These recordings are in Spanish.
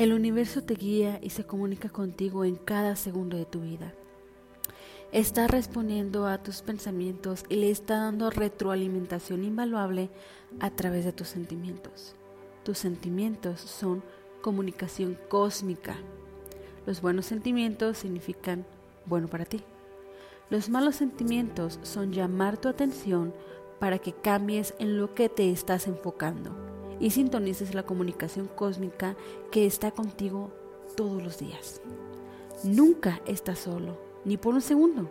El universo te guía y se comunica contigo en cada segundo de tu vida. Está respondiendo a tus pensamientos y le está dando retroalimentación invaluable a través de tus sentimientos. Tus sentimientos son comunicación cósmica. Los buenos sentimientos significan bueno para ti. Los malos sentimientos son llamar tu atención para que cambies en lo que te estás enfocando y sintonices la comunicación cósmica que está contigo todos los días. Nunca estás solo, ni por un segundo.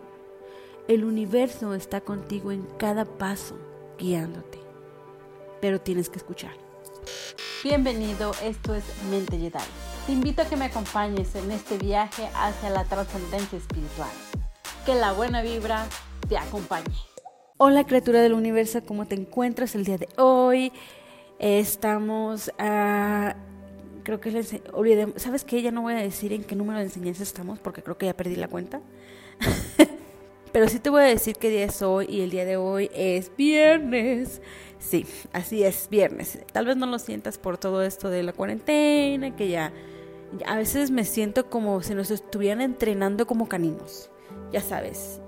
El universo está contigo en cada paso, guiándote. Pero tienes que escuchar. Bienvenido, esto es Mente Jedi. Te invito a que me acompañes en este viaje hacia la trascendencia espiritual. Que la buena vibra te acompañe. Hola criatura del universo, ¿cómo te encuentras el día de hoy? Estamos a... Creo que les olvidé, ¿sabes qué? Ya no voy a decir en qué número de enseñanza estamos porque creo que ya perdí la cuenta. Pero sí te voy a decir qué día es hoy y el día de hoy es viernes. Sí, así es, viernes. Tal vez no lo sientas por todo esto de la cuarentena, que ya, a veces me siento como si nos estuvieran entrenando como caninos ya sabes,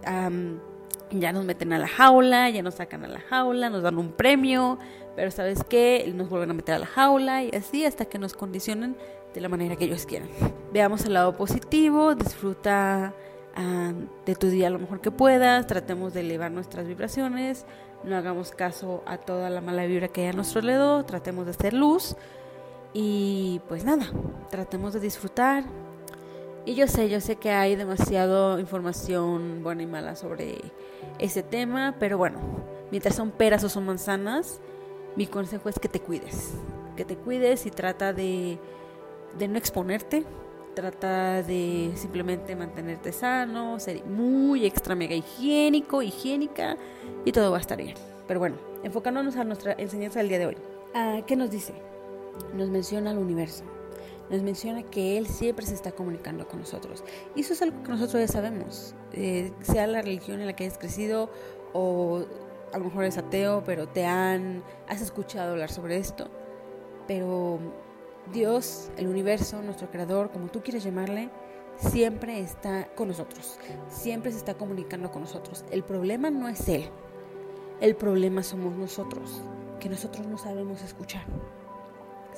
ya nos meten a la jaula, ya nos sacan a la jaula, nos dan un premio, pero sabes qué, nos vuelven a meter a la jaula y así hasta que nos condicionen de la manera que ellos quieran. Veamos el lado positivo, disfruta de tu día lo mejor que puedas, tratemos de elevar nuestras vibraciones, no hagamos caso a toda la mala vibra que hay a nuestro alrededor, tratemos de hacer luz y pues nada, tratemos de disfrutar, y yo sé, yo sé que hay demasiada información buena y mala sobre ese tema, pero bueno, mientras son peras o son manzanas, mi consejo es que te cuides, que te cuides y trata de, de no exponerte, trata de simplemente mantenerte sano, ser muy extra mega higiénico, higiénica y todo va a estar bien. Pero bueno, enfocándonos a nuestra enseñanza del día de hoy. Ah, ¿Qué nos dice? Nos menciona el universo nos menciona que Él siempre se está comunicando con nosotros. Y eso es algo que nosotros ya sabemos, eh, sea la religión en la que hayas crecido o a lo mejor eres ateo, pero te han, has escuchado hablar sobre esto. Pero Dios, el universo, nuestro creador, como tú quieres llamarle, siempre está con nosotros, siempre se está comunicando con nosotros. El problema no es Él, el problema somos nosotros, que nosotros no sabemos escuchar.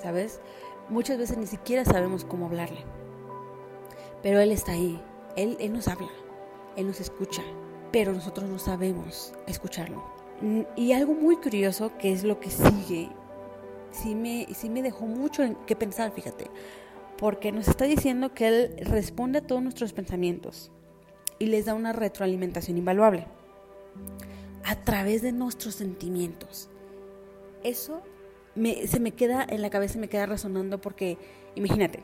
¿Sabes? Muchas veces ni siquiera sabemos cómo hablarle. Pero Él está ahí. Él, él nos habla. Él nos escucha. Pero nosotros no sabemos escucharlo. Y algo muy curioso que es lo que sigue, sí me, sí me dejó mucho en qué pensar, fíjate. Porque nos está diciendo que Él responde a todos nuestros pensamientos y les da una retroalimentación invaluable a través de nuestros sentimientos. Eso se me queda en la cabeza, me queda resonando porque, imagínate,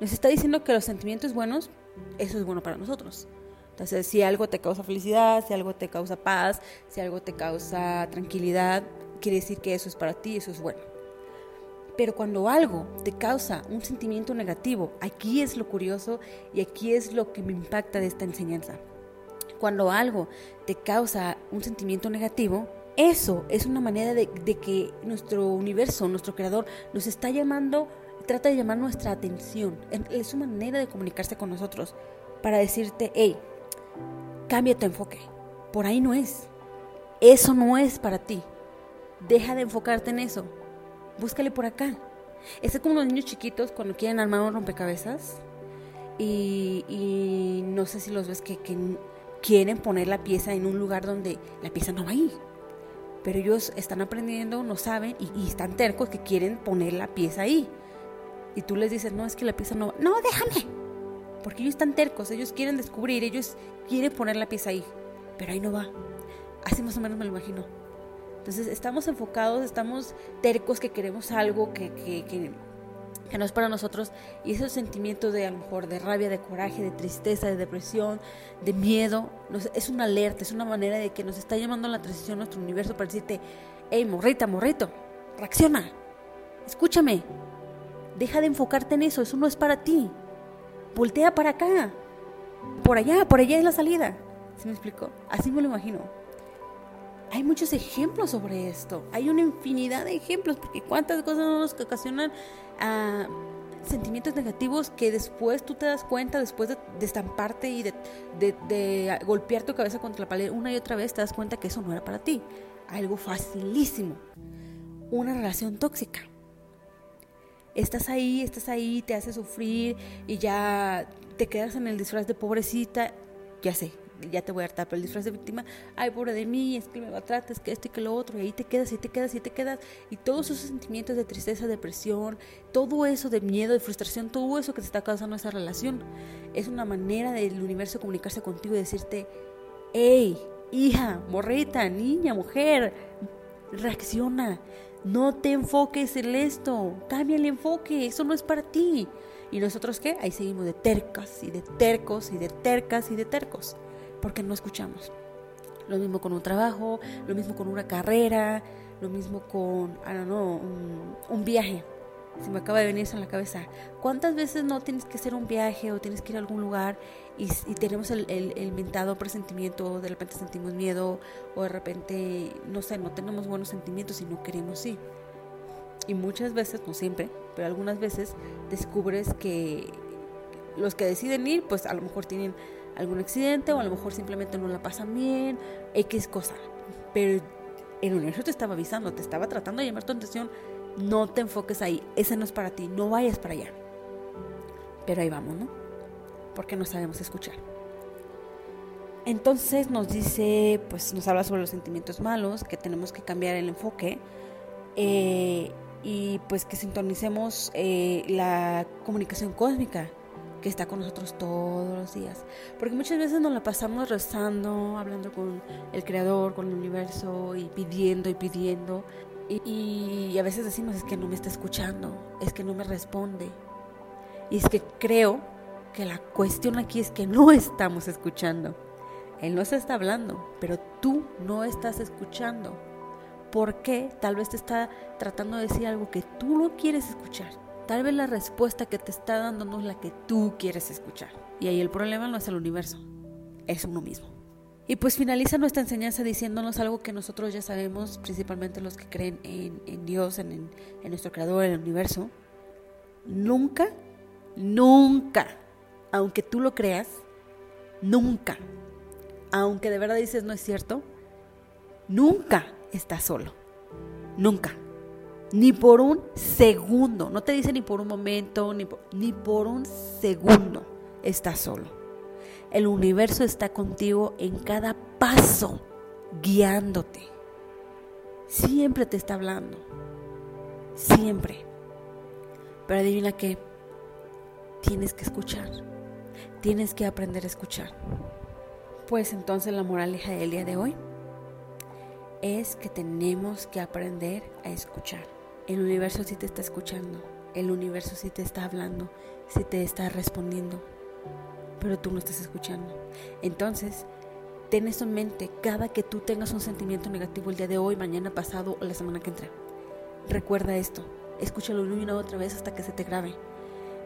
nos está diciendo que los sentimientos buenos, eso es bueno para nosotros. Entonces, si algo te causa felicidad, si algo te causa paz, si algo te causa tranquilidad, quiere decir que eso es para ti, eso es bueno. Pero cuando algo te causa un sentimiento negativo, aquí es lo curioso y aquí es lo que me impacta de esta enseñanza. Cuando algo te causa un sentimiento negativo, eso es una manera de, que nuestro universo, nuestro creador, nos está llamando, trata de llamar nuestra atención. Es una manera de comunicarse con nosotros para decirte, hey, cambia tu enfoque. Por ahí no es. Eso no es para ti. Deja de enfocarte en eso. Búscale por acá. Es como los niños chiquitos cuando quieren armar un rompecabezas y, no sé si los ves que, quieren poner la pieza en un lugar donde la pieza no va a ir pero ellos están aprendiendo, no saben y, están tercos que quieren poner la pieza ahí. Y tú les dices, no, es que la pieza no va. No, déjame. Porque ellos están tercos, ellos quieren descubrir, ellos quieren poner la pieza ahí, pero ahí no va. Así más o menos me lo imagino. Entonces estamos enfocados, estamos tercos que queremos algo que, que, que que no es para nosotros y esos sentimientos de a lo mejor de rabia, de coraje, de tristeza, de depresión, de miedo, es una alerta, es una manera de que nos está llamando la transición nuestro universo para decirte, hey, morrita, morrito, reacciona, escúchame, deja de enfocarte en eso, eso no es para ti, voltea para acá, por allá, por allá es la salida, ¿sí me explico? Así me lo imagino. Hay muchos ejemplos sobre esto, hay una infinidad de ejemplos, porque cuántas cosas no nos ocasionan sentimientos negativos que después tú te das cuenta, después de, estamparte y de, de, golpear tu cabeza contra la pared una y otra vez, te das cuenta que eso no era para ti. Algo facilísimo. Una relación tóxica. Estás ahí, estás ahí, te hace sufrir y ya te quedas en el disfraz de pobrecita. Ya sé, ya te voy a hartar, pero el disfraz de víctima, ay, pobre de mí, es que me maltratas, que esto y que lo otro, y ahí te quedas, y te quedas, y te quedas, y todos esos sentimientos de tristeza, depresión, todo eso de miedo, de frustración, todo eso que te está causando esa relación, es una manera del universo comunicarse contigo y decirte, hey, hija, morrita, niña, mujer, reacciona, no te enfoques en esto, cambia el enfoque, eso no es para ti. ¿Y nosotros qué? Ahí seguimos de tercas y de tercos y de tercas y de tercos porque no escuchamos. Lo mismo con un trabajo, lo mismo con una carrera, lo mismo con, I don't know, un, viaje. Se me acaba de venir eso en la cabeza. ¿Cuántas veces no tienes que hacer un viaje o tienes que ir a algún lugar y, tenemos el, el, el, mentado presentimiento, de repente sentimos miedo o de repente, no sé, no tenemos buenos sentimientos y no queremos ir? Y muchas veces, no siempre, pero algunas veces descubres que los que deciden ir, pues a lo mejor tienen algún accidente o a lo mejor simplemente no la pasan bien, X cosa. Pero el universo te estaba avisando, te estaba tratando de llamar tu atención, no te enfoques ahí, ese no es para ti, no vayas para allá. Pero ahí vamos, ¿no? Porque no sabemos escuchar. Entonces nos dice, pues nos habla sobre los sentimientos malos, que tenemos que cambiar el enfoque eh, y pues que sintonicemos eh, la comunicación cósmica que está con nosotros todos los días. Porque muchas veces nos la pasamos rezando, hablando con el Creador, con el universo y pidiendo y pidiendo. Y, a veces decimos es que no me está escuchando, es que no me responde. Y es que creo que la cuestión aquí es que no estamos escuchando. Él no se está hablando, pero tú no estás escuchando. ¿Por qué? Tal vez te está tratando de decir algo que tú no quieres escuchar. Tal vez la respuesta que te está dando no es la que tú quieres escuchar. Y ahí el problema no es el universo, es uno mismo. Y pues finaliza nuestra enseñanza diciéndonos algo que nosotros ya sabemos, principalmente los que creen en, Dios, en, en nuestro Creador, en el universo. Nunca, nunca, aunque tú lo creas, nunca, aunque de verdad dices no es cierto, nunca estás solo. Nunca. Ni por un segundo. No te dice ni por un momento, ni por, ni por un segundo estás solo. El universo está contigo en cada paso, guiándote. Siempre te está hablando. Siempre. Pero adivina qué. Tienes que escuchar. Tienes que aprender a escuchar. Pues entonces la moraleja del día de hoy es que tenemos que aprender a escuchar. El universo sí te está escuchando, el universo sí te está hablando, sí te está respondiendo, pero tú no estás escuchando. Entonces, ten eso en mente cada que tú tengas un sentimiento negativo el día de hoy, mañana, pasado o la semana que entra. Recuerda esto, escúchalo una otra vez hasta que se te grabe.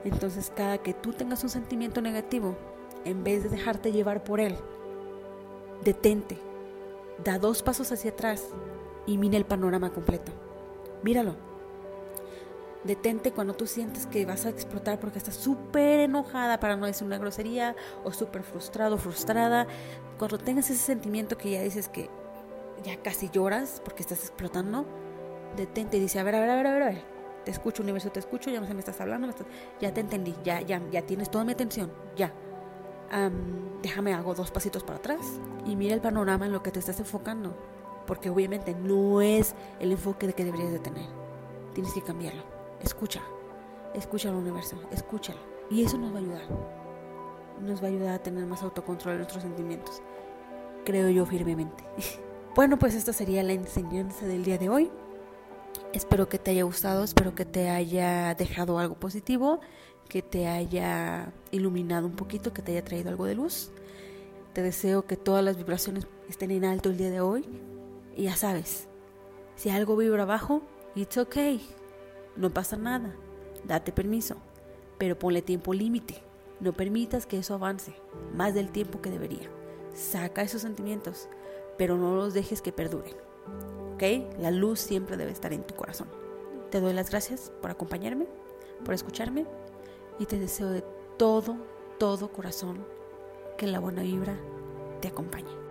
Entonces, cada que tú tengas un sentimiento negativo, en vez de dejarte llevar por él, detente, da dos pasos hacia atrás y mira el panorama completo. Míralo. Detente cuando tú sientes que vas a explotar porque estás súper enojada, para no decir una grosería, o súper frustrado, frustrada. Cuando tengas ese sentimiento que ya dices que ya casi lloras porque estás explotando, detente y dice, a ver, a ver, a ver, a ver, a ver. Te escucho, universo, te escucho, ya no sé, me estás hablando, ya te entendí, ya, ya, ya tienes toda mi atención, ya. déjame, hago dos pasitos para atrás y mira el panorama en lo que te estás enfocando, porque obviamente no es el enfoque de que deberías de tener. Tienes que cambiarlo. Escucha, escucha al universo, escúchalo. Y eso nos va a ayudar. Nos va a ayudar a tener más autocontrol de nuestros sentimientos. Creo yo firmemente. Bueno, pues esta sería la enseñanza del día de hoy. Espero que te haya gustado, espero que te haya dejado algo positivo, que te haya iluminado un poquito, que te haya traído algo de luz. Te deseo que todas las vibraciones estén en alto el día de hoy. Y ya sabes, si algo vibra abajo, it's okay. No pasa nada, date permiso, pero ponle tiempo límite. No permitas que eso avance más del tiempo que debería. Saca esos sentimientos, pero no los dejes que perduren. ¿Ok? La luz siempre debe estar en tu corazón. Te doy las gracias por acompañarme, por escucharme y te deseo de todo, todo corazón que la buena vibra te acompañe.